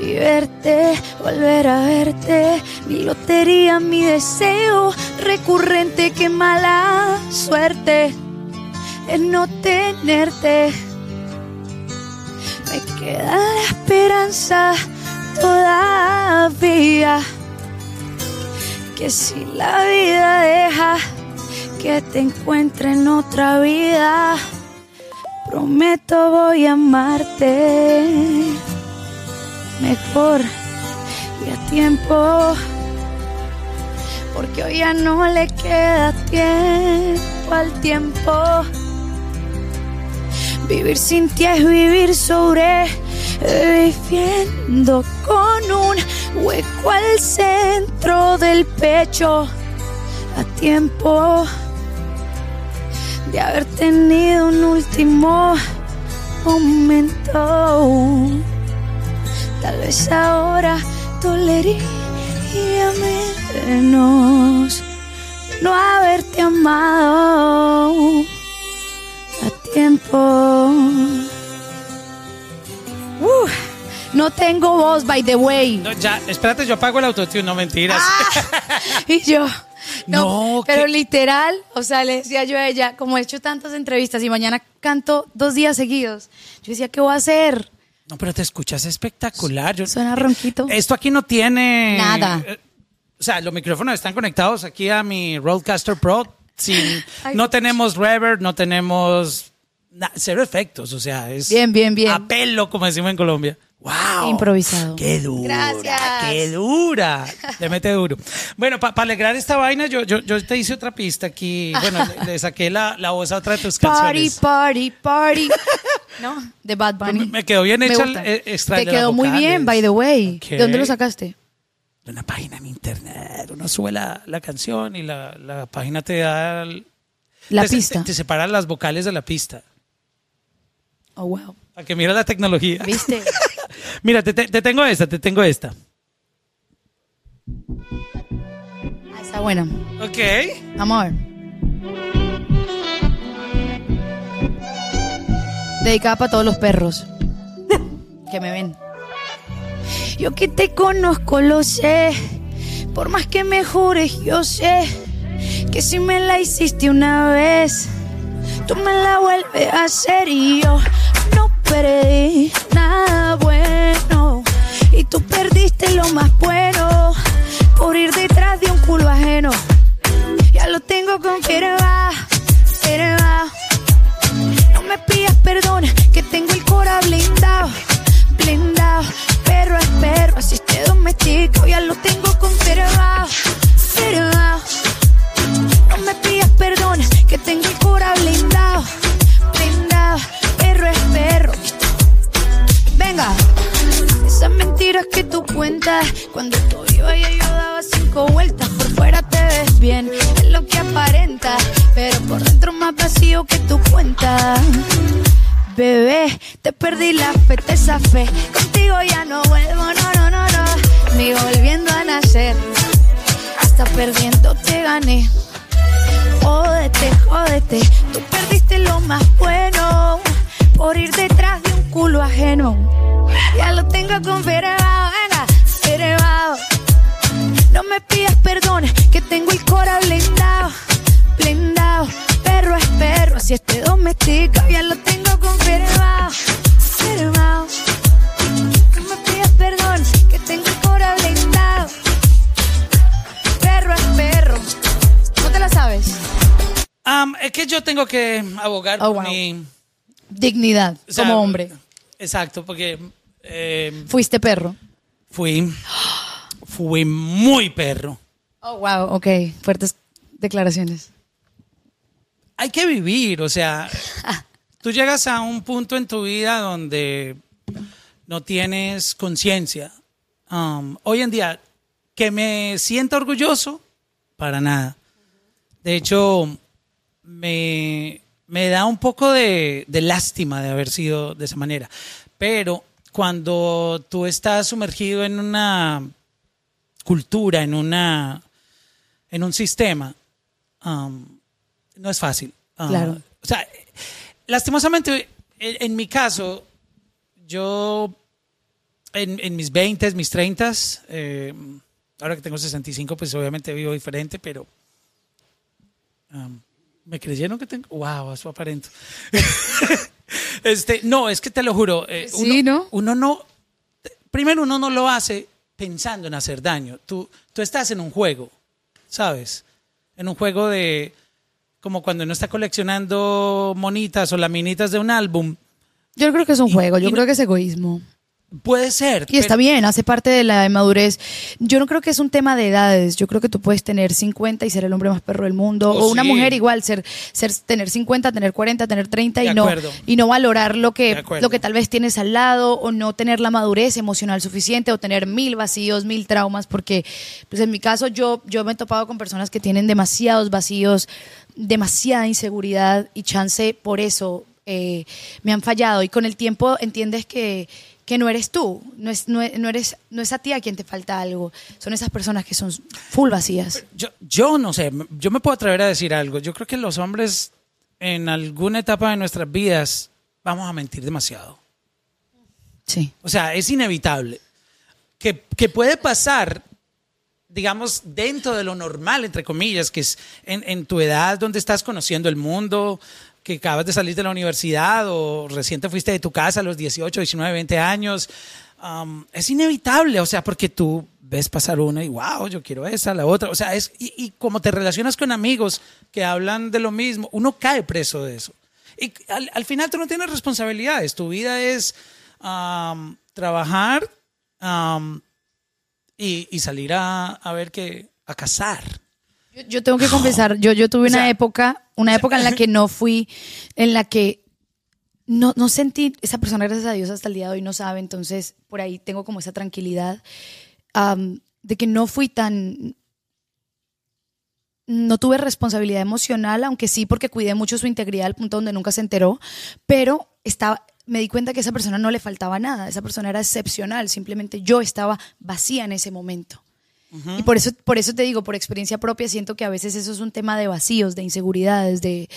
y verte, volver a verte. Mi lotería, mi deseo recurrente, qué mala suerte es no tenerte. Me queda la esperanza todavía que si la vida deja que te encuentre en otra vida, prometo voy a amarte mejor y a tiempo. Porque hoy ya no le queda tiempo al tiempo. Vivir sin ti es vivir sobre viviendo con un hueco al centro del pecho a tiempo de haber tenido un último momento. Tal vez ahora dolería menos no haberte amado tiempo. Uh, no tengo voz, by the way. No, ya, espérate, yo apago el autotune, no mentiras. Ah, y yo. No, No, pero ¿qué? literal, o sea, le decía yo a ella, como he hecho tantas entrevistas y mañana canto dos días seguidos, yo decía, ¿qué voy a hacer? No, pero te escuchas espectacular. Yo- Suena ronquito. Esto aquí no tiene. Nada. eh, O sea, los micrófonos están conectados aquí a mi Roadcaster Pro. Sin, Ay, no tenemos reverb, no tenemos na- cero efectos. O sea, es. Bien, bien, bien. A pelo, como decimos en Colombia. ¡Wow! Improvisado. ¡Qué dura! Gracias. ¡Qué dura! Le mete duro. Bueno, para alegrar esta vaina, yo, yo, yo te hice otra pista aquí. Bueno, le, le saqué la, la voz a otra de tus Party, canciones. party, party. ¿No? De Bad Bunny. Me- me quedó bien Me hecha el- eh, Te quedó muy bien, by the way. ¿De dónde lo sacaste? de una página en internet. Uno sube la, la canción y la, la página te da. el- La te, pista. Te, te separa las vocales de la pista. Oh, wow. Para que mira la tecnología. ¿Viste? Mira, te, te- te tengo esta, te tengo esta. Ah, está buena. Ok. Vamos a ver. Dedicada para todos los perros que me ven. Yo que te conozco lo sé, por más que me jures yo sé que si me la hiciste una vez, tú me la vuelves a hacer y yo perdí nada bueno y tú perdiste lo más bueno por ir detrás de un culo ajeno. Ya lo tengo confirmado, confirmado. No me pidas perdón, que tengo el cora blindado, blindado. Perro es perro, así te domestico, ya lo tengo cuando tú ibas yo daba cinco vueltas. lo que aparenta, pero por dentro más vacío que tu cuenta. Bebé, te perdí la fe, te fe. Contigo ya no vuelvo, no, no, no, no. Ni volviendo a nacer. Hasta perdiendo te gané. Jódete, jódete. Tú perdiste lo más bueno. Por ir detrás de un culo ajeno. Ya lo tengo con venga, No me pidas perdón, que tengo el cora blindado, blindado. Perro es perro, si este domestica, ya lo tengo confirmado, firmado. No me pidas perdón, que tengo el cora blindado. Perro es perro. ¿No te la sabes? es que yo tengo que abogar oh, por mi dignidad como hombre. Exacto, porque eh, fuiste perro. Fui. Fui muy perro. Oh, wow, ok. Fuertes declaraciones. Hay que vivir, o sea, tú llegas a un punto en tu vida donde no tienes conciencia. Um, hoy en día, que me sienta orgulloso, para nada. De hecho, me, da un poco de, de, lástima de haber sido de esa manera. Pero cuando tú estás sumergido en una cultura, en, una, en un sistema, um, no es fácil. Um, claro. O sea, lastimosamente, en, mi caso, yo en, mis 20, mis 30, eh, ahora que tengo 65, pues obviamente vivo diferente, pero um, me creyeron que tengo. ¡Wow! Eso aparento. este, no, es que te lo juro. Eh, sí, ¿no? Uno no. Primero, uno no lo hace pensando en hacer daño. Tú, tú estás en un juego, ¿sabes? En un juego de, como cuando uno está coleccionando monitas o laminitas de un álbum. Yo creo que es un juego, yo creo que es egoísmo. Puede ser. Y está bien, hace parte de la madurez. Yo no creo que es un tema de edades. Yo creo que tú puedes tener 50 y ser el hombre más perro del mundo. Oh, o una mujer igual, ser, ser, tener 50, tener 40, tener 30 y no, y no valorar lo que, lo que tal vez tienes al lado o no tener la madurez emocional suficiente o tener mil vacíos, mil traumas. Porque, pues en mi caso, yo, yo me he topado con personas que tienen demasiados vacíos, demasiada inseguridad y chance por eso eh, me han fallado. Y con el tiempo entiendes que que no eres tú, no es, no, eres, no es a ti a quien te falta algo, son esas personas que son full vacías. Yo, yo no sé, yo me puedo atrever a decir algo, yo creo que los hombres en alguna etapa de nuestras vidas vamos a mentir demasiado. Sí. O sea, es inevitable. Que, que puede pasar, digamos, dentro de lo normal, entre comillas, que es en, en tu edad donde estás conociendo el mundo, que acabas de salir de la universidad o reciente fuiste de tu casa a los 18, 19, 20 años, um, es inevitable, o sea, porque tú ves pasar una y wow, yo quiero esa, la otra, o sea, es, y, como te relacionas con amigos que hablan de lo mismo, uno cae preso de eso. Y al, final tú no tienes responsabilidades, tu vida es um, trabajar um, y, y, salir a, a ver que, a cazar. Yo, tengo que confesar, yo, yo tuve una época, una época en la que no fui, en la que no, no sentí, esa persona, gracias a Dios, hasta el día de hoy no sabe, entonces por ahí tengo como esa tranquilidad de que no fui tan, no tuve responsabilidad emocional, aunque sí porque cuidé mucho su integridad al punto donde nunca se enteró, pero estaba, me di cuenta que a esa persona no le faltaba nada, esa persona era excepcional, simplemente yo estaba vacía en ese momento. Y por eso, por eso te digo, por experiencia propia, siento que a veces eso es un tema de vacíos, de inseguridades, de,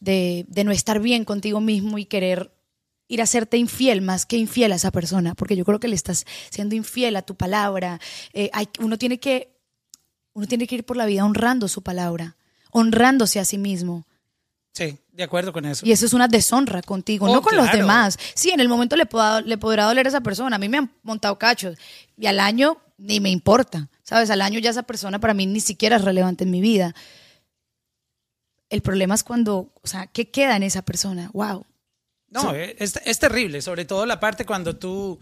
de, no estar bien contigo mismo y querer ir a hacerte infiel más que infiel a esa persona, porque yo creo que le estás siendo infiel a tu palabra. Eh, hay, uno, tiene que, uno tiene que ir por la vida honrando su palabra, honrándose a sí mismo. Sí, de acuerdo con eso. Y eso es una deshonra contigo, no oh, con los demás. Sí, en el momento le, le podrá doler a esa persona. A mí me han montado cachos y al año ni me importa. ¿Sabes? Al año ya esa persona para mí ni siquiera es relevante en mi vida. El problema es cuando, o sea, ¿qué queda en esa persona? ¡Wow! No, es, es, terrible, sobre todo la parte cuando tú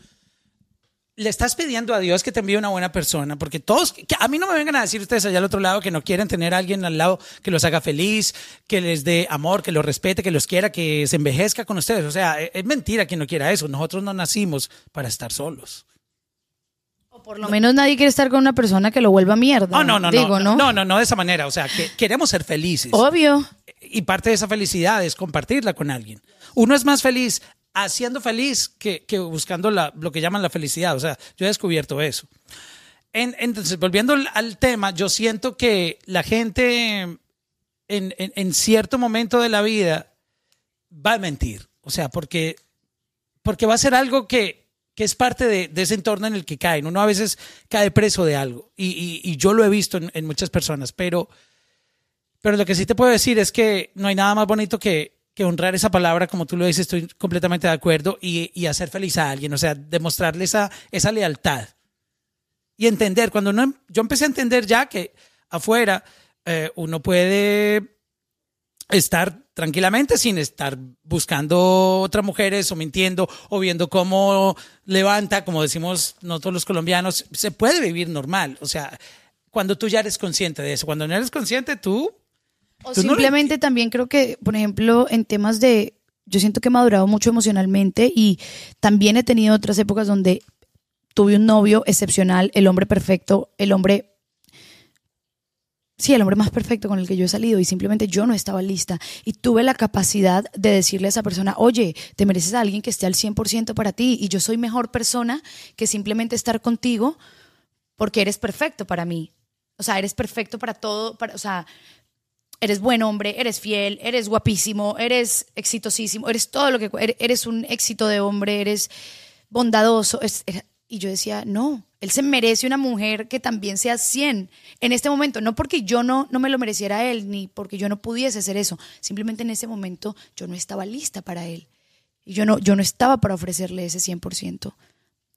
le estás pidiendo a Dios que te envíe una buena persona, porque todos, que a mí no me vengan a decir ustedes allá al otro lado que no quieren tener a alguien al lado que los haga feliz, que les dé amor, que los respete, que los quiera, que se envejezca con ustedes. O sea, es mentira quien no quiera eso. Nosotros no nacimos para estar solos Por lo menos nadie quiere estar con una persona que lo vuelva mierda. No, no, no, Digo, no, ¿no? no, no, no de esa manera. O sea, que queremos ser felices. Obvio. Y parte de esa felicidad es compartirla con alguien. Uno es más feliz haciendo feliz que, que buscando la, lo que llaman la felicidad. O sea, yo he descubierto eso. En- entonces, volviendo al, al tema, yo siento que la gente en, en- en cierto momento de la vida va a mentir. O sea, porque, porque va a ser algo que, que es parte de, ese entorno en el que caen. Uno a veces cae preso de algo. Y, yo lo he visto en, muchas personas. Pero, pero lo que sí te puedo decir es que no hay nada más bonito que, honrar esa palabra, como tú lo dices, estoy completamente de acuerdo, y, y hacer feliz a alguien. O sea, demostrarle esa, lealtad y entender, cuando uno, yo empecé a entender ya que afuera eh, uno puede estar tranquilamente sin estar buscando otras mujeres o mintiendo o viendo cómo levanta, como decimos nosotros los colombianos, se puede vivir normal. O sea, cuando tú ya eres consciente de eso, cuando no eres consciente, tú... O Tú no lo simplemente también creo que, por ejemplo, en temas de, yo siento que he madurado mucho emocionalmente y también he tenido otras épocas donde tuve un novio excepcional, el hombre perfecto, el hombre, sí, el hombre más perfecto con el que yo he salido y simplemente yo no estaba lista y tuve la capacidad de decirle a esa persona, oye, te mereces a alguien que esté al 100% para ti y yo soy mejor persona que simplemente estar contigo porque eres perfecto para mí. O sea, eres perfecto para todo, para, o sea, eres buen hombre, eres fiel, eres guapísimo, eres exitosísimo, eres todo lo que eres, un éxito de hombre, eres bondadoso. es- y yo decía, no, él se merece una mujer que también sea 100 en este momento, no porque yo no, no me lo mereciera a él, ni porque yo no pudiese hacer eso, simplemente en ese momento yo no estaba lista para él. Y yo no, yo no estaba para ofrecerle ese 100%.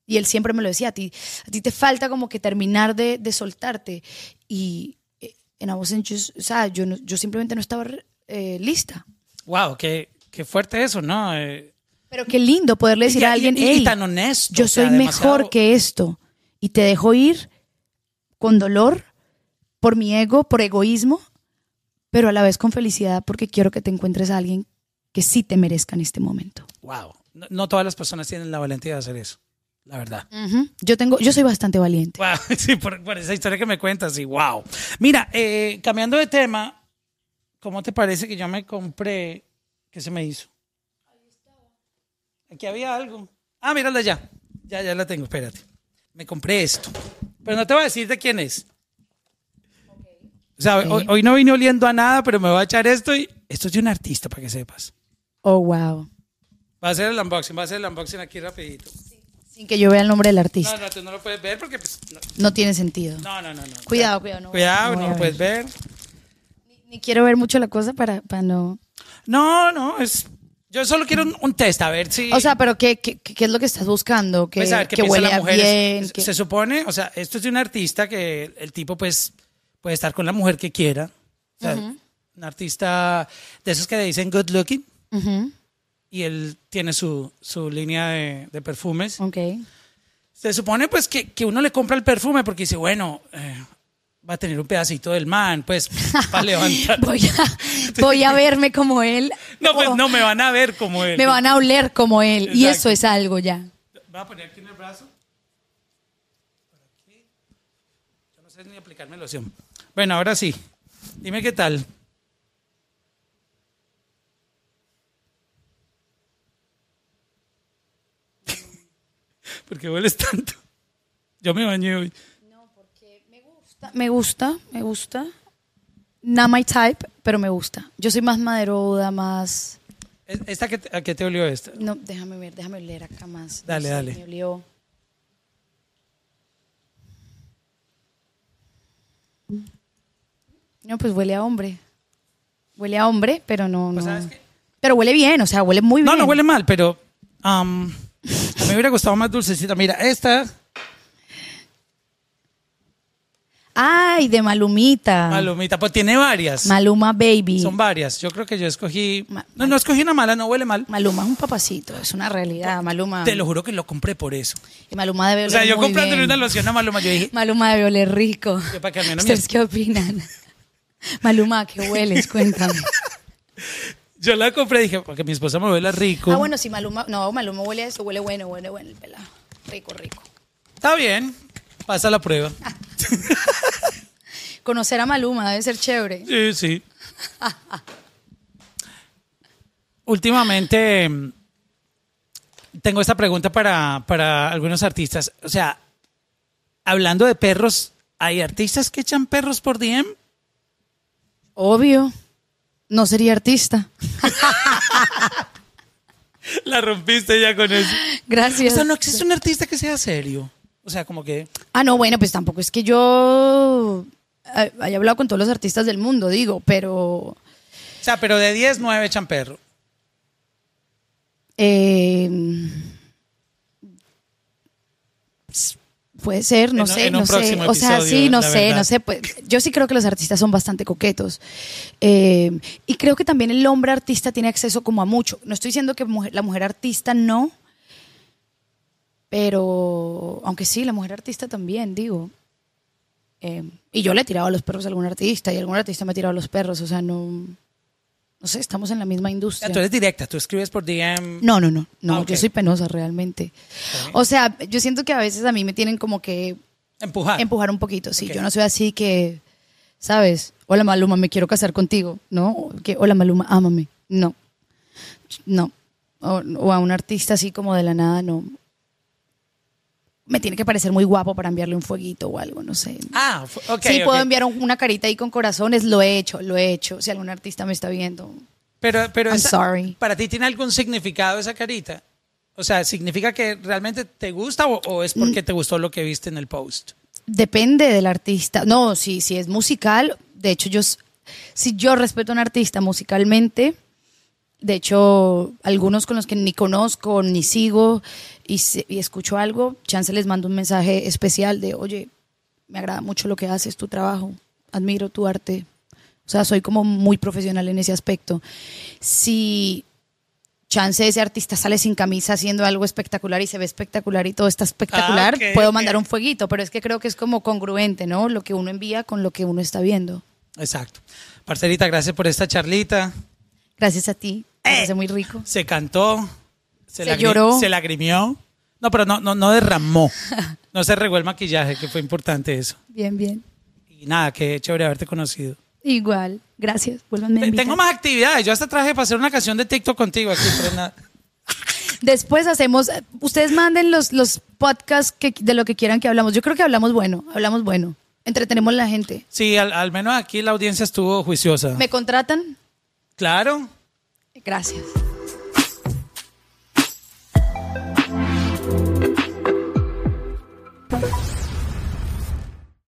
Y él siempre me lo decía, a ti, a ti te falta como que terminar de, de soltarte. Y eh, en just- o sea, yo, no- yo simplemente no estaba eh, lista. Wow, qué, qué fuerte eso, ¿no? Eh, Pero qué lindo poderle decir y- a alguien, y- y "Ey, tan honesto, yo o sea, soy demasiado- mejor que esto. Y te dejo ir con dolor, por mi ego, por egoísmo, pero a la vez con felicidad porque quiero que te encuentres a alguien que sí te merezca en este momento. Wow. No, no todas las personas tienen la valentía de hacer eso, la verdad. Yo tengo, yo soy bastante valiente. Wow, sí, por, por esa historia que me cuentas, sí, wow. Mira, eh, cambiando de tema, ¿cómo te parece que yo me compré? ¿Qué se me hizo? Aquí había algo. Ah, mírala ya. Ya, ya la tengo, espérate. Me compré esto. Pero no te voy a decir de quién es. O sea, hoy, hoy no vine oliendo a nada, pero me voy a echar esto y esto es de un artista, para que sepas. Oh, wow. Va a ser el unboxing, va a ser el unboxing aquí rapidito. Sin que yo vea el nombre del No, artista. no, tú no lo puedes ver porque pues, no, No tiene sentido. no, no, no. no. Cuidado, cuidado. No, Cuidado, no no, lo puedes ver. Ni quiero ver mucho la cosa para, para no. No, no, es. Yo solo quiero un, un test, a ver si. O sea, pero ¿qué, qué, qué es lo que estás buscando? Que, pues, a ver qué que piensan huele las a mujeres. bien. Se- que- Se supone, o sea, esto es de un artista que el tipo, pues, puede estar con la mujer que quiera. O sea, un artista de esos que dicen good looking. Ujú, Y él tiene su, su línea de, de perfumes. Ok. Se supone, pues, que, que uno le compra el perfume porque dice, bueno, eh, va a tener un pedacito del man, pues, para levantar. Voy a, voy a verme como él. No, pues no me van a ver como él. Me van a oler como él. Y eso es algo ya. Voy a poner aquí en el brazo. Por aquí. Yo no sé ni aplicarme loción. Bueno, ahora sí. Dime qué tal. ¿Por qué hueles tanto? Yo me bañé hoy. Me gusta, me gusta. Not my type, pero me gusta. Yo soy más maderuda, más. ¿Es- ¿Esta que te, a qué te olió esta? No, déjame ver, déjame leer acá más. Dale, No sé, dale. Me olió. No, pues huele a hombre. Huele a hombre, pero no. Pues, no. ¿sabes qué? Pero huele bien, o sea, huele muy bien. No, no huele mal, pero mí me hubiera gustado más dulcecita. Mira, esta, Ay, de Malumita. malumita, pues tiene varias. Maluma Baby. Son varias. Yo creo que yo escogí. Ma- No, no escogí una mala, no huele mal. Maluma es un papacito, es una realidad. Maluma. Te lo juro que lo compré por eso. Y Maluma debe O oler sea, yo comprándole una loción a Maluma, yo dije, Maluma debe oler rico. Yo para que ¿Ustedes qué opinan? Maluma, ¿qué hueles? Cuéntame. yo la compré y dije, porque mi esposa me huele rico. Ah, bueno, si Maluma, no, Maluma huele a eso, huele bueno, huele bueno el pelado. Rico, rico. Está bien. Pasa la prueba. Conocer a Maluma debe ser chévere. Sí, sí. Últimamente mm, tengo esta pregunta para, para algunos artistas. O sea, hablando de perros, ¿hay artistas que echan perros por DM? Obvio. No sería artista. La rompiste ya con eso. Gracias. O sea, no existe un artista que sea serio. O sea, como que. Ah, no, bueno, pues tampoco es que yo eh, haya hablado con todos los artistas del mundo, digo, pero O sea, pero de 10, 9 echan perro. eh, puede ser, no En- sé, en no sé. O sea, sí, no sé, verdad. no sé. Pues, yo sí creo que los artistas son bastante coquetos. Eh, y creo que también el hombre artista tiene acceso como a mucho. No estoy diciendo que mujer- la mujer artista no, pero aunque sí, la mujer artista también, digo. Eh, y yo le he tirado a los perros a algún artista y algún artista me ha tirado a los perros, o sea, no, no sé, estamos en la misma industria. tú eres directa, tú escribes por DM. No, no, no, no, Ah, yo soy penosa realmente. O sea, yo siento que a veces a mí me tienen como que Empujar. empujar un poquito, sí, yo no soy así que, ¿sabes? Hola Maluma, me quiero casar contigo, ¿no? Que, Hola Maluma, ámame, no, no. O, o a un artista así como de la nada, no. Me tiene que parecer muy guapo para enviarle un fueguito o algo, no sé. Ah, ok. sí, puedo enviar un- una carita ahí con corazones, lo he hecho, lo he hecho. Si algún artista me está viendo. Pero, pero I'm esa- sorry. ¿para ti tiene algún significado esa carita? O sea, ¿significa que realmente te gusta o, o es porque te gustó lo que viste en el post? Depende del artista. No, si, si es musical, de hecho, yo, s- si yo respeto a un artista musicalmente, de hecho, algunos con los que ni conozco ni sigo y, se- y escucho algo, chance les mando un mensaje especial de, oye, me agrada mucho lo que haces, tu trabajo, admiro tu arte. O sea, soy como muy profesional en ese aspecto. Si chance ese artista sale sin camisa haciendo algo espectacular y se ve espectacular y todo está espectacular, Ah, puedo mandar un fueguito, pero es que creo que es como congruente, ¿no? Lo que uno envía con lo que uno está viendo. Exacto. Parcerita, gracias por esta charlita. Gracias a ti, parece muy rico. Se cantó, se, Se lloró. se lagrimió. No, pero no, no, no derramó. No se regó el maquillaje, que fue importante eso. Bien, bien. Y nada, qué chévere haberte conocido. Igual, gracias. Vuélvanme a. Tengo más actividades. Yo hasta traje para hacer una canción de TikTok contigo aquí. Después hacemos, eh, ustedes manden los, los podcasts que, de lo que quieran que hablamos. Yo creo que hablamos bueno, hablamos bueno. Entretenemos a la gente. Sí, al, al menos aquí la audiencia estuvo juiciosa. ¿Me contratan? Claro. Gracias.